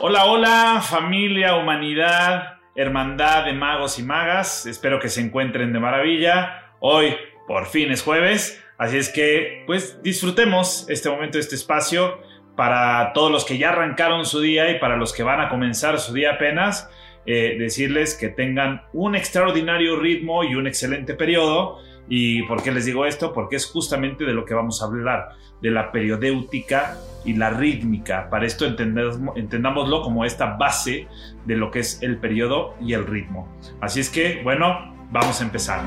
Hola, hola, familia, humanidad, hermandad de magos y magas. Espero que se encuentren de maravilla. Hoy, por fin, es jueves. Así es que, pues, disfrutemos este momento, este espacio para todos los que ya arrancaron su día y para los que van a comenzar su día apenas. Eh, decirles que tengan un extraordinario ritmo y un excelente periodo. ¿Y por qué les digo esto? Porque es justamente de lo que vamos a hablar, de la periodéutica y la rítmica. Para esto entendámoslo como esta base de lo que es el periodo y el ritmo. Así es que, bueno, vamos a empezar.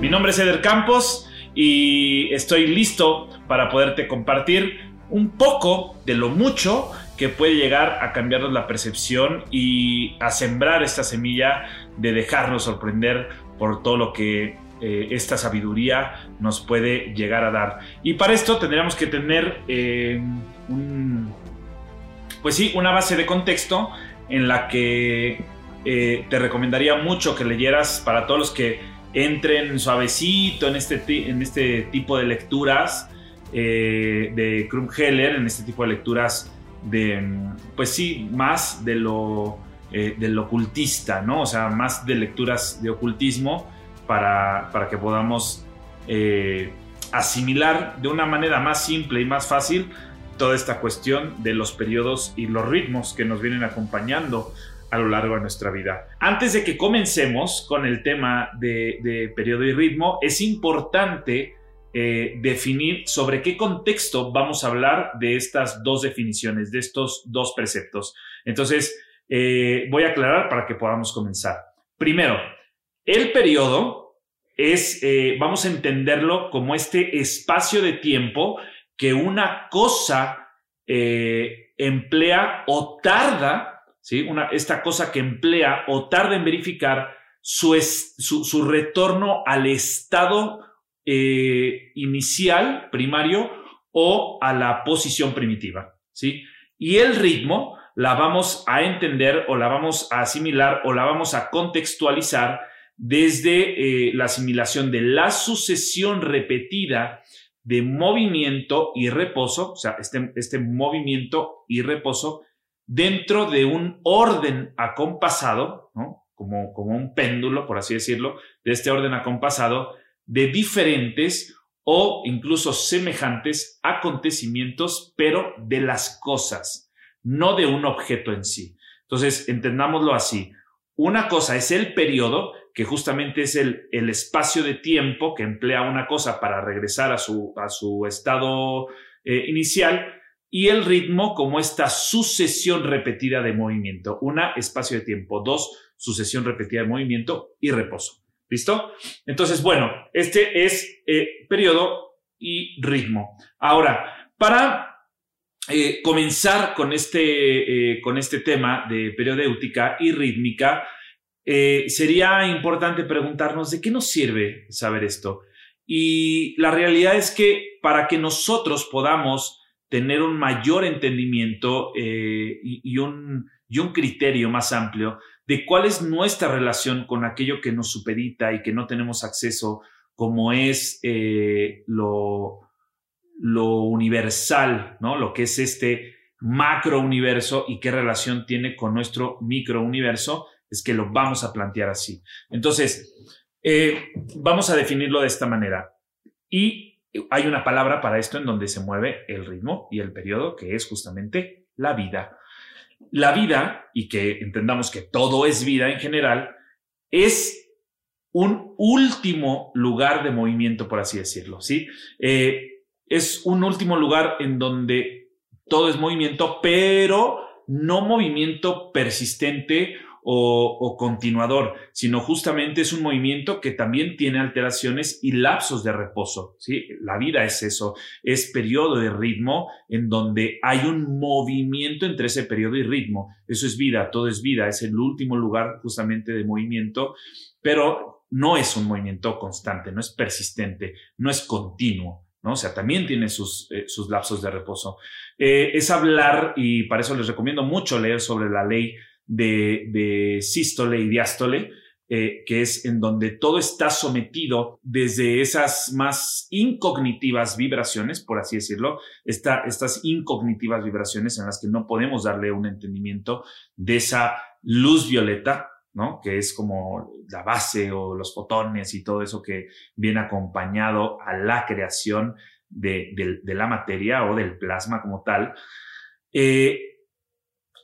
Mi nombre es Eder Campos y estoy listo para poderte compartir un poco de lo mucho que puede llegar a cambiarnos la percepción y a sembrar esta semilla de dejarnos sorprender por todo lo que eh, esta sabiduría nos puede llegar a dar. Y para esto tendríamos que tener eh, pues sí, una base de contexto en la que eh, te recomendaría mucho que leyeras para todos los que entren suavecito en este, en este tipo de lecturas de Krumheller, en este tipo de lecturas de, pues sí, más de lo, eh, ocultista, ¿no? O sea, más de lecturas de ocultismo para, para que podamos eh, asimilar de una manera más simple y más fácil toda esta cuestión de los periodos y los ritmos que nos vienen acompañando a lo largo de nuestra vida. Antes de que comencemos con el tema de, de periodo y ritmo, es importante eh, definir sobre qué contexto vamos a hablar de estas dos definiciones, de estos dos preceptos. Entonces, eh, voy a aclarar para que podamos comenzar. Primero, el periodo es, eh, vamos a entenderlo como este espacio de tiempo que una cosa emplea o tarda, ¿sí? Una, esta cosa que emplea o tarda en verificar su, su, su retorno al estado eh, inicial, primario, o a la posición primitiva, ¿sí? Y el ritmo la vamos a entender o la vamos a asimilar o la vamos a contextualizar desde eh, la asimilación de la sucesión repetida de movimiento y reposo, o sea, este, este movimiento y reposo dentro de un orden acompasado, ¿no? como, como un péndulo, por así decirlo, de este orden acompasado de diferentes o incluso semejantes acontecimientos, pero de las cosas, no de un objeto en sí. Entonces, entendámoslo así. Una cosa es el periodo, que justamente es el, el espacio de tiempo que emplea una cosa para regresar a su, a su estado eh, inicial, y el ritmo como esta sucesión repetida de movimiento. Una, espacio de tiempo. Dos, sucesión repetida de movimiento y reposo. ¿Listo? Entonces, bueno, este es eh, periodo y ritmo. Ahora, para eh, comenzar con este, eh, con este tema de periodéutica y rítmica, sería importante preguntarnos de qué nos sirve saber esto. Y la realidad es que para que nosotros podamos tener un mayor entendimiento y, un, y un criterio más amplio, de cuál es nuestra relación con aquello que nos supedita y que no tenemos acceso, como es eh, lo, universal, ¿no? Lo que es este macro universo y qué relación tiene con nuestro micro universo, es que lo vamos a plantear así. Entonces, eh, vamos a definirlo de esta manera. Y hay una palabra para esto en donde se mueve el ritmo y el periodo, que es justamente la vida la vida, y que entendamos que todo es vida en general, es un último lugar de movimiento, por así decirlo, ¿sí? Eh, es un último lugar en donde todo es movimiento, pero no movimiento persistente o, continuador, sino justamente es un movimiento que también tiene alteraciones y lapsos de reposo. ¿sí? La vida es eso, es periodo de ritmo en donde hay un movimiento entre ese periodo y ritmo. Eso es vida, todo es vida, es el último lugar justamente de movimiento, pero no es un movimiento constante, no es persistente, no es continuo. ¿no? O sea, también tiene sus, eh, sus lapsos de reposo. Eh, es hablar, y para eso les recomiendo mucho leer sobre la ley de, sístole y diástole, eh, que es en donde todo está sometido desde esas más incognitivas vibraciones, por así decirlo, estas incognitivas vibraciones en las que no podemos darle un entendimiento de esa luz violeta, ¿no? Que es como la base o los fotones y todo eso que viene acompañado a la creación de, la materia o del plasma como tal, eh,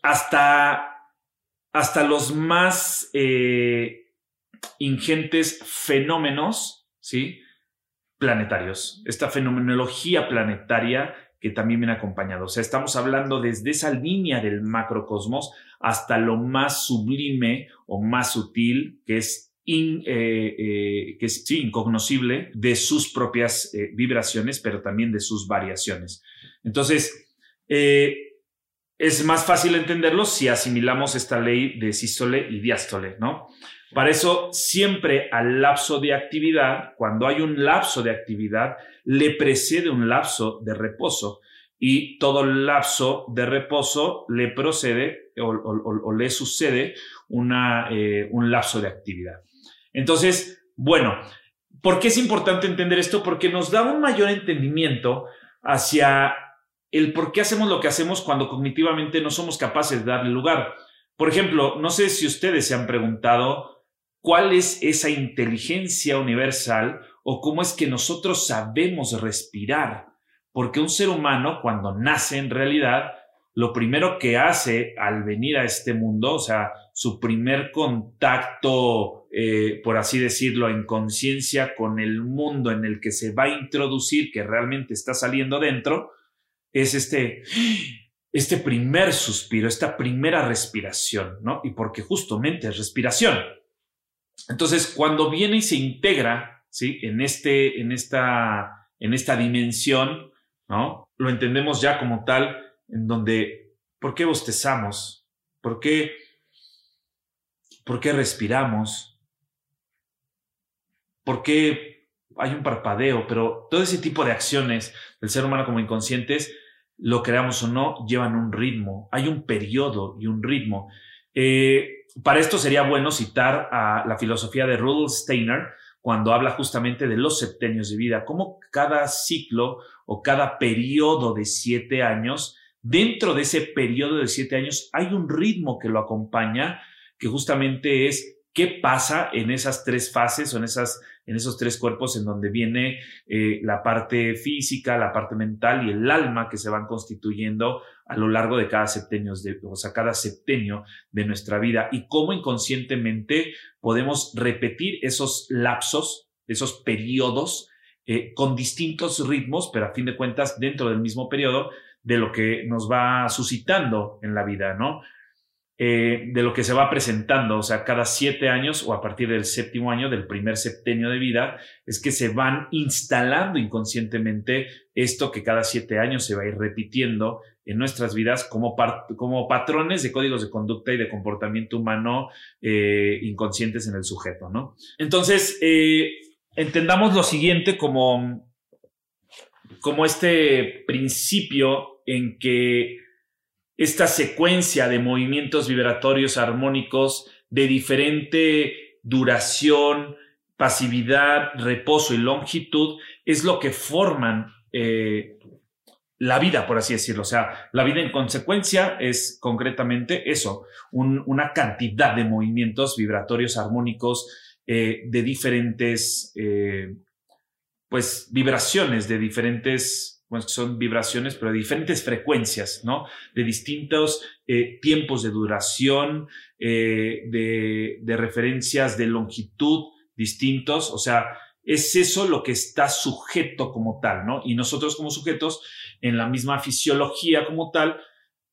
hasta, hasta los más eh, ingentes fenómenos, ¿sí? Planetarios. Esta fenomenología planetaria que también viene acompañado. O sea, estamos hablando desde esa línea del macrocosmos hasta lo más sublime o más sutil, que es, eh, eh, que es incognoscible de sus propias vibraciones, pero también de sus variaciones. Entonces, es más fácil entenderlo si asimilamos esta ley de sístole y diástole, ¿no? Para eso, siempre al lapso de actividad, cuando hay un lapso de actividad, le precede un lapso de reposo y todo lapso de reposo le procede o, le sucede eh, un lapso de actividad. Entonces, bueno, ¿por qué es importante entender esto? Porque nos da un mayor entendimiento hacia el por qué hacemos lo que hacemos cuando cognitivamente no somos capaces de darle lugar. Por ejemplo, no sé si ustedes se han preguntado cuál es esa inteligencia universal o cómo es que nosotros sabemos respirar. Porque un ser humano cuando nace en realidad, lo primero que hace al venir a este mundo, o sea, su primer contacto, eh, por así decirlo, en conciencia con el mundo en el que se va a introducir, que realmente está saliendo dentro, es este, este primer suspiro, esta primera respiración, ¿no? Y porque justamente es respiración. Entonces, cuando viene y se integra, ¿sí? En, este, en, esta, en esta dimensión, ¿no? Lo entendemos ya como tal, en donde, ¿por qué bostezamos? ¿Por qué, por qué respiramos? ¿Por qué hay un parpadeo? Pero todo ese tipo de acciones del ser humano como inconscientes, lo creamos o no, llevan un ritmo. Hay un periodo y un ritmo. Eh, para esto sería bueno citar a la filosofía de Rudolf Steiner cuando habla justamente de los septenios de vida, como cada ciclo o cada periodo de siete años, dentro de ese periodo de siete años hay un ritmo que lo acompaña, que justamente es qué pasa en esas tres fases o en, esas, en esos tres cuerpos en donde viene eh, la parte física, la parte mental y el alma que se van constituyendo a lo largo de cada septenio, de, o sea, cada septenio de nuestra vida y cómo inconscientemente podemos repetir esos lapsos, esos periodos eh, con distintos ritmos, pero a fin de cuentas dentro del mismo periodo de lo que nos va suscitando en la vida, ¿no? Eh, de lo que se va presentando, o sea, cada siete años o a partir del séptimo año del primer septenio de vida, es que se van instalando inconscientemente esto que cada siete años se va a ir repitiendo en nuestras vidas como, como patrones de códigos de conducta y de comportamiento humano eh, inconscientes en el sujeto, ¿no? Entonces, eh, entendamos lo siguiente como, como este principio en que esta secuencia de movimientos vibratorios armónicos de diferente duración, pasividad, reposo y longitud es lo que forman eh, la vida, por así decirlo. O sea, la vida en consecuencia es concretamente eso, una cantidad de movimientos vibratorios armónicos eh, de diferentes, eh, pues, vibraciones, de diferentes bueno, son vibraciones, pero de diferentes frecuencias, ¿no? De distintos eh, tiempos de duración, eh, de, referencias de longitud distintos, o sea, es eso lo que está sujeto como tal, ¿no? Y nosotros como sujetos, en la misma fisiología como tal,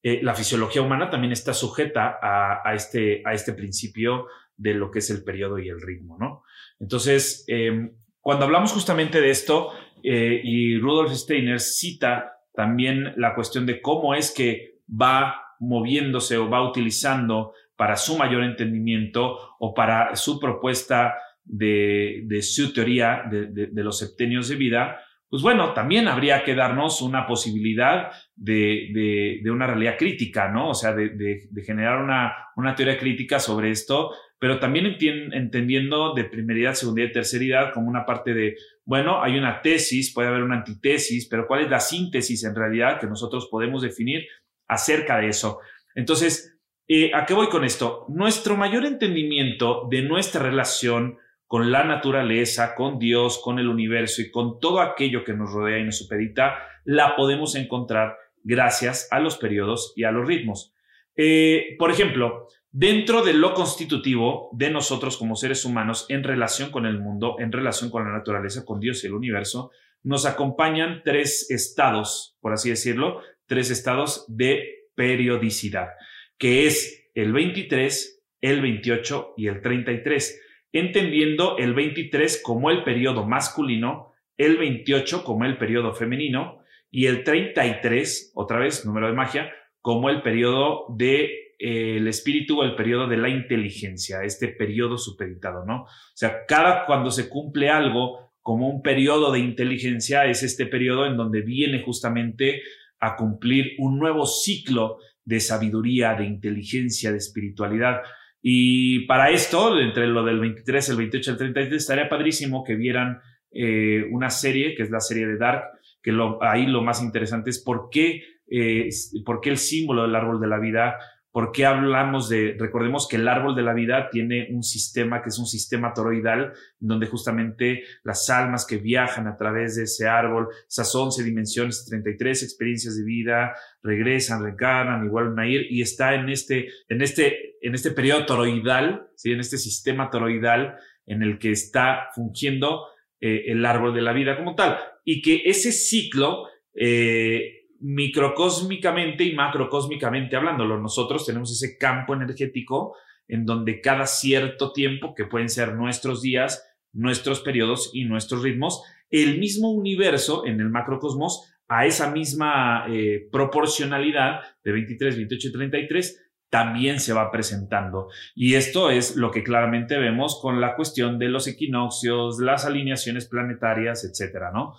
eh, la fisiología humana también está sujeta a, a, este, a este principio de lo que es el periodo y el ritmo, ¿no? Entonces, em, cuando hablamos justamente de esto, eh, y Rudolf Steiner cita también la cuestión de cómo es que va moviéndose o va utilizando para su mayor entendimiento o para su propuesta de, su teoría de, los septenios de vida, pues bueno, también habría que darnos una posibilidad de, una realidad crítica, ¿no? O sea, de, generar una, una, teoría crítica sobre esto pero también entendiendo de primeridad, segundidad y terceridad como una parte de, bueno, hay una tesis, puede haber una antitesis, pero ¿cuál es la síntesis en realidad que nosotros podemos definir acerca de eso? Entonces, eh, ¿a qué voy con esto? Nuestro mayor entendimiento de nuestra relación con la naturaleza, con Dios, con el universo y con todo aquello que nos rodea y nos supedita, la podemos encontrar gracias a los periodos y a los ritmos. Eh, por ejemplo, dentro de lo constitutivo de nosotros como seres humanos en relación con el mundo, en relación con la naturaleza, con Dios y el universo, nos acompañan tres estados, por así decirlo, tres estados de periodicidad, que es el 23, el 28 y el 33, entendiendo el 23 como el periodo masculino, el 28 como el periodo femenino y el 33, otra vez, número de magia, como el periodo de el espíritu o el periodo de la inteligencia, este periodo supeditado, ¿no? O sea, cada cuando se cumple algo como un periodo de inteligencia es este periodo en donde viene justamente a cumplir un nuevo ciclo de sabiduría, de inteligencia, de espiritualidad. Y para esto, entre lo del 23, el 28, el 33, estaría padrísimo que vieran eh, una serie, que es la serie de Dark, que ahí lo más interesante es por qué, eh, por qué el símbolo del árbol de la vida ¿Por qué hablamos de, recordemos que el árbol de la vida tiene un sistema que es un sistema toroidal, donde justamente las almas que viajan a través de ese árbol, esas 11 dimensiones, 33 experiencias de vida, regresan, reencarnan, igual a ir, y está en este, en este, en este periodo toroidal, ¿sí? en este sistema toroidal en el que está fungiendo eh, el árbol de la vida como tal. Y que ese ciclo eh, microcósmicamente y macrocósmicamente hablándolo. Nosotros tenemos ese campo energético en donde cada cierto tiempo, que pueden ser nuestros días, nuestros periodos y nuestros ritmos, el mismo universo en el macrocosmos, a esa misma eh, proporcionalidad de 23, 28 y 33, también se va presentando. Y esto es lo que claramente vemos con la cuestión de los equinoccios, las alineaciones planetarias, etcétera, ¿no?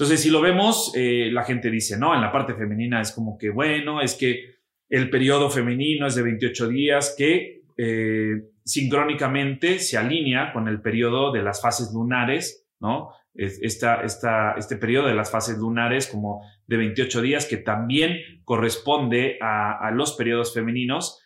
Entonces, si lo vemos, eh, la gente dice, no, en la parte femenina es como que, bueno, es que el periodo femenino es de 28 días que eh, sincrónicamente se alinea con el periodo de las fases lunares, ¿no? Esta, esta, este periodo de las fases lunares como de 28 días que también corresponde a, a los periodos femeninos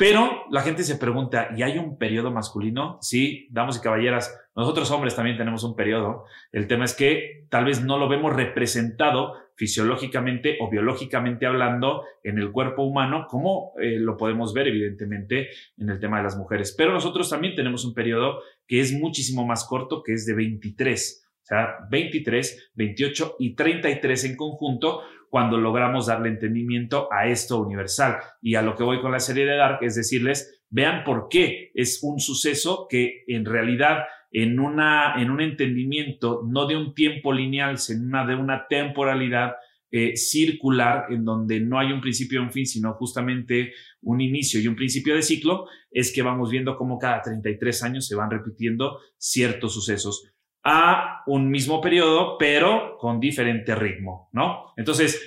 pero la gente se pregunta, ¿y hay un periodo masculino? Sí, damos y caballeras, nosotros hombres también tenemos un periodo. El tema es que tal vez no lo vemos representado fisiológicamente o biológicamente hablando en el cuerpo humano, como eh, lo podemos ver evidentemente en el tema de las mujeres. Pero nosotros también tenemos un periodo que es muchísimo más corto, que es de 23. O sea, 23, 28 y 33 en conjunto, cuando logramos darle entendimiento a esto universal. Y a lo que voy con la serie de Dark es decirles, vean por qué es un suceso que en realidad en, una, en un entendimiento no de un tiempo lineal, sino de una temporalidad eh, circular en donde no hay un principio y un fin, sino justamente un inicio y un principio de ciclo, es que vamos viendo cómo cada 33 años se van repitiendo ciertos sucesos a un mismo periodo, pero con diferente ritmo, ¿no? Entonces,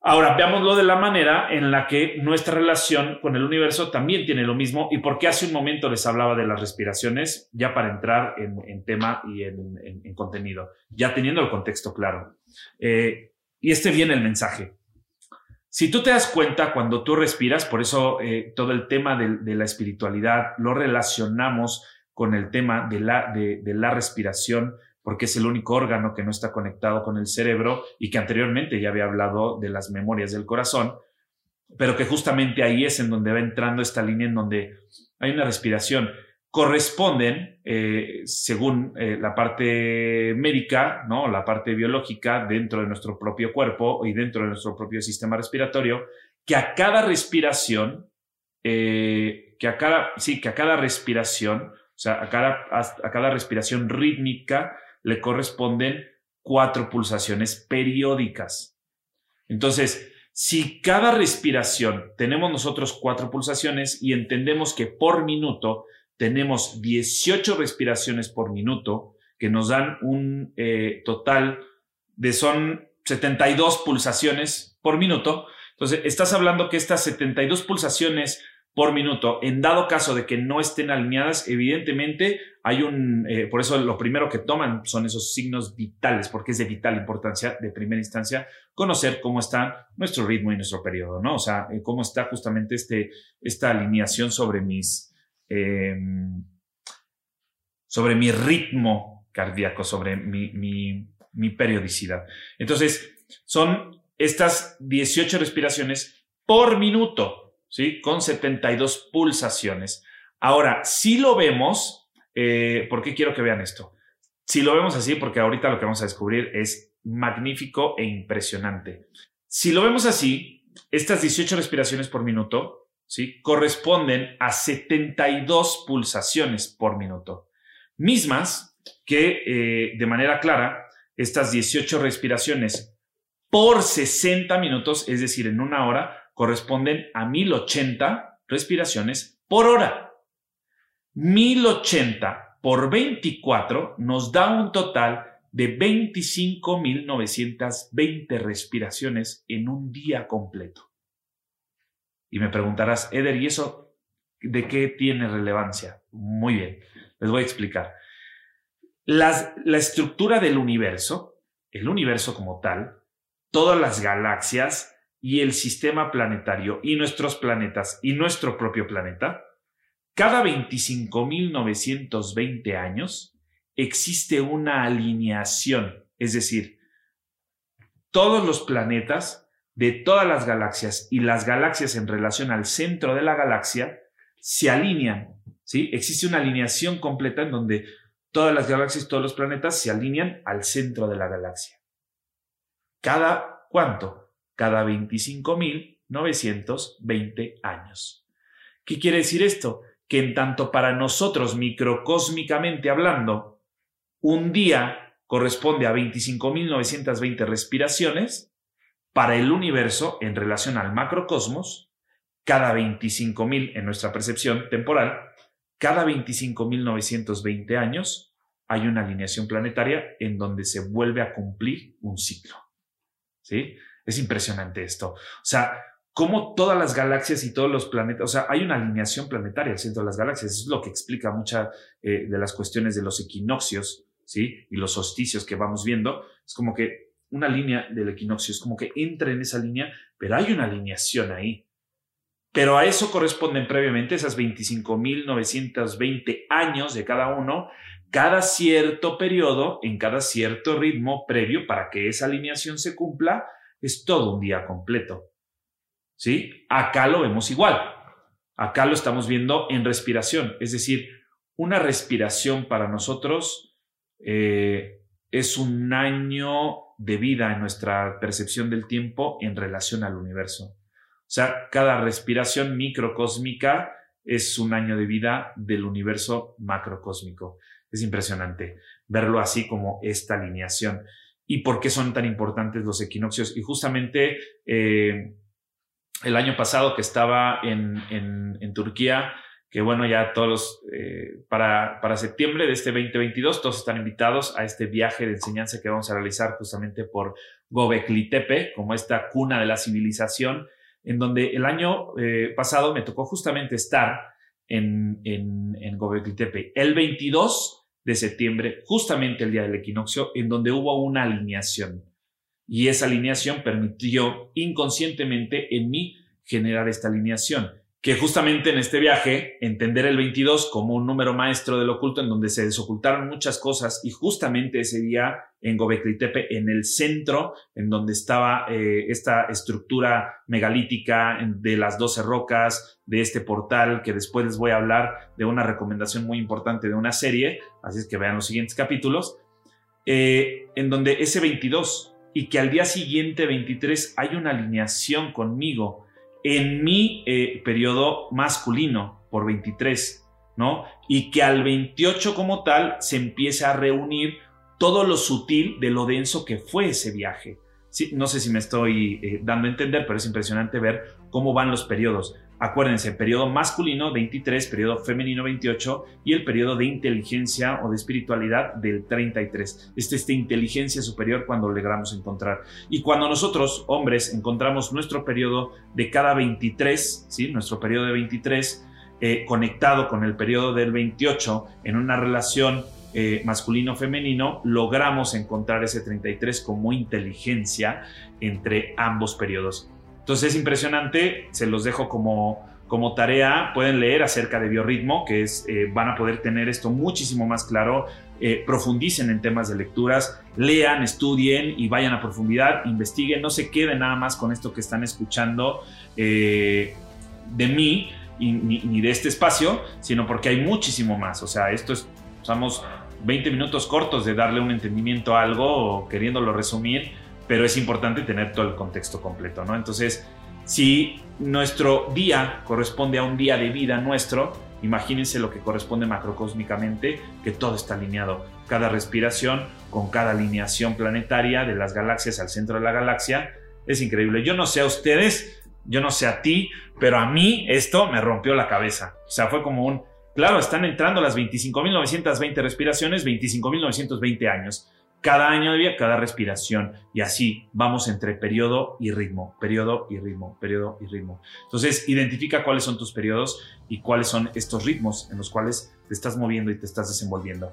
ahora veámoslo de la manera en la que nuestra relación con el universo también tiene lo mismo y porque hace un momento les hablaba de las respiraciones, ya para entrar en, tema y en, contenido, ya teniendo el contexto claro. Eh, y este viene el mensaje. Si tú te das cuenta cuando tú respiras, por eso eh, todo el tema de la espiritualidad lo relacionamos con el tema de la, de, la respiración, porque es el único órgano que no está conectado con el cerebro y que anteriormente ya había hablado de las memorias del corazón, pero que justamente ahí es en donde va entrando esta línea en donde hay una respiración. Corresponden, eh, según eh, la parte médica, ¿no? la parte biológica dentro de nuestro propio cuerpo y dentro de nuestro propio sistema respiratorio, que a cada respiración, eh, que a cada, sí, que a cada respiración sea, a cada, a cada respiración rítmica le corresponden cuatro pulsaciones periódicas. Entonces, si cada respiración tenemos nosotros cuatro pulsaciones y entendemos que por minuto tenemos 18 respiraciones por minuto, que nos dan un eh, total de son 72 pulsaciones por minuto. Entonces, estás hablando que estas 72 pulsaciones por minuto. En dado caso de que no estén alineadas, evidentemente hay un, eh, por eso lo primero que toman son esos signos vitales, porque es de vital importancia, de primera instancia, conocer cómo está nuestro ritmo y nuestro periodo, ¿no? O sea, eh, cómo está justamente este, esta alineación sobre mis, em, sobre mi ritmo cardíaco, sobre mi, mi, mi periodicidad. Entonces, son estas 18 respiraciones por minuto, ¿sí? Con 72 pulsaciones. Ahora, si lo vemos, eh, ¿por qué quiero que vean esto? Si lo vemos así, porque ahorita lo que vamos a descubrir es magnífico e impresionante. Si lo vemos así, estas 18 respiraciones por minuto, ¿sí? Corresponden a 72 pulsaciones por minuto. Mismas que, eh, de manera clara, estas 18 respiraciones por 60 minutos, es decir, en una hora, corresponden a 1080 respiraciones por hora. 1080 por 24 nos da un total de 25.920 respiraciones en un día completo. Y me preguntarás, Eder, ¿y eso de qué tiene relevancia? Muy bien, les voy a explicar. la estructura del universo, el universo como tal, todas las galaxias y el sistema planetario y nuestros planetas y nuestro propio planeta, cada 25.920 años existe una alineación, es decir, todos los planetas de todas las galaxias y las galaxias en relación al centro de la galaxia se alinean, ¿sí? Existe una alineación completa en donde todas las galaxias, todos los planetas se alinean al centro de la galaxia. ¿Cada cuánto? Cada 25.920 años. ¿Qué quiere decir esto? Que en tanto para nosotros, microcósmicamente hablando, un día corresponde a 25.920 respiraciones, para el universo, en relación al macrocosmos, cada 25.000 en nuestra percepción temporal, cada 25.920 años hay una alineación planetaria en donde se vuelve a cumplir un ciclo. ¿sí? Es impresionante esto. O sea, cómo todas las galaxias y todos los planetas, o sea, hay una alineación planetaria al centro de las galaxias. Es lo que explica muchas eh, de las cuestiones de los equinoccios, ¿sí? Y los solsticios que vamos viendo. Es como que una línea del equinoccio, es como que entra en esa línea, pero hay una alineación ahí. Pero a eso corresponden previamente esas 25.920 años de cada uno cada cierto periodo, en cada cierto ritmo previo para que esa alineación se cumpla, es todo un día completo. ¿Sí? Acá lo vemos igual. Acá lo estamos viendo en respiración, es decir, una respiración para nosotros eh, es un año de vida en nuestra percepción del tiempo en relación al universo. O sea, cada respiración microcósmica es un año de vida del universo macrocósmico. Es impresionante verlo así como esta alineación. ¿Y por qué son tan importantes los equinoccios? Y justamente eh, el año pasado que estaba en, en, Turquía, que bueno, ya todos eh, para, para septiembre de este 2022, todos están invitados a este viaje de enseñanza que vamos a realizar justamente por Gobekli Tepe, como esta cuna de la civilización, en donde el año eh, pasado me tocó justamente estar en, en, en Gobekli Tepe. El 22 de septiembre, justamente el día del equinoccio, en donde hubo una alineación. Y esa alineación permitió inconscientemente en mí generar esta alineación que justamente en este viaje, entender el 22 como un número maestro del oculto en donde se desocultaron muchas cosas y justamente ese día en Gobekli Tepe, en el centro, en donde estaba eh, esta estructura megalítica de las 12 rocas, de este portal, que después les voy a hablar de una recomendación muy importante de una serie, así es que vean los siguientes capítulos, eh, en donde ese 22 y que al día siguiente 23 hay una alineación conmigo, en mi eh, periodo masculino por 23, ¿no? Y que al 28 como tal se empiece a reunir todo lo sutil de lo denso que fue ese viaje. Sí, no sé si me estoy eh, dando a entender, pero es impresionante ver cómo van los periodos. Acuérdense, periodo masculino 23, periodo femenino 28 y el periodo de inteligencia o de espiritualidad del 33. Este es de inteligencia superior cuando logramos encontrar. Y cuando nosotros, hombres, encontramos nuestro periodo de cada 23, ¿sí? nuestro periodo de 23, eh, conectado con el periodo del 28 en una relación eh, masculino-femenino, logramos encontrar ese 33 como inteligencia entre ambos periodos. Entonces es impresionante, se los dejo como, como tarea, pueden leer acerca de biorritmo, que es, eh, van a poder tener esto muchísimo más claro, eh, profundicen en temas de lecturas, lean, estudien y vayan a profundidad, investiguen, no se queden nada más con esto que están escuchando eh, de mí ni, ni, de este espacio, sino porque hay muchísimo más, o sea, esto es, usamos 20 minutos cortos de darle un entendimiento a algo o queriéndolo resumir, pero es importante tener todo el contexto completo, ¿no? Entonces, si nuestro día corresponde a un día de vida nuestro, imagínense lo que corresponde macrocósmicamente, que todo está alineado. Cada respiración con cada alineación planetaria de las galaxias al centro de la galaxia es increíble. Yo no sé a ustedes, yo no sé a ti, pero a mí esto me rompió la cabeza. O sea, fue como un, claro, están entrando las 25.920 respiraciones, 25.920 años cada año de vida, cada respiración. Y así vamos entre periodo y ritmo, periodo y ritmo, periodo y ritmo. Entonces, identifica cuáles son tus periodos y cuáles son estos ritmos en los cuales te estás moviendo y te estás desenvolviendo.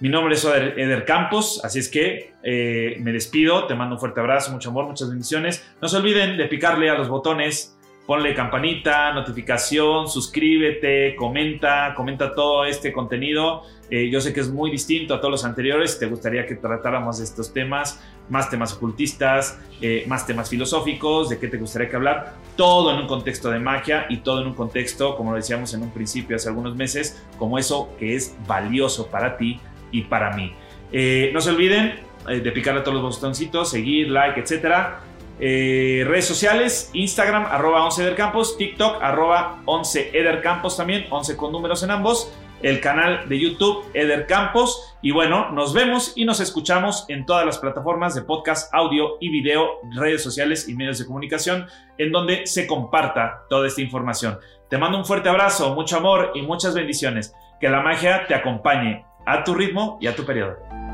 Mi nombre es Eder Campos, así es que eh, me despido, te mando un fuerte abrazo, mucho amor, muchas bendiciones. No se olviden de picarle a los botones ponle campanita, notificación, suscríbete, comenta, comenta todo este contenido. Eh, yo sé que es muy distinto a todos los anteriores, te gustaría que tratáramos estos temas, más temas ocultistas, eh, más temas filosóficos, de qué te gustaría que hablar, todo en un contexto de magia y todo en un contexto, como lo decíamos en un principio hace algunos meses, como eso que es valioso para ti y para mí. Eh, no se olviden de picarle a todos los botoncitos, seguir, like, etcétera. Eh, redes sociales, Instagram, arroba 11 edercampos, TikTok, arroba 11 edercampos también, 11 con números en ambos, el canal de YouTube Edercampos y bueno, nos vemos y nos escuchamos en todas las plataformas de podcast, audio y video, redes sociales y medios de comunicación en donde se comparta toda esta información. Te mando un fuerte abrazo, mucho amor y muchas bendiciones. Que la magia te acompañe a tu ritmo y a tu periodo.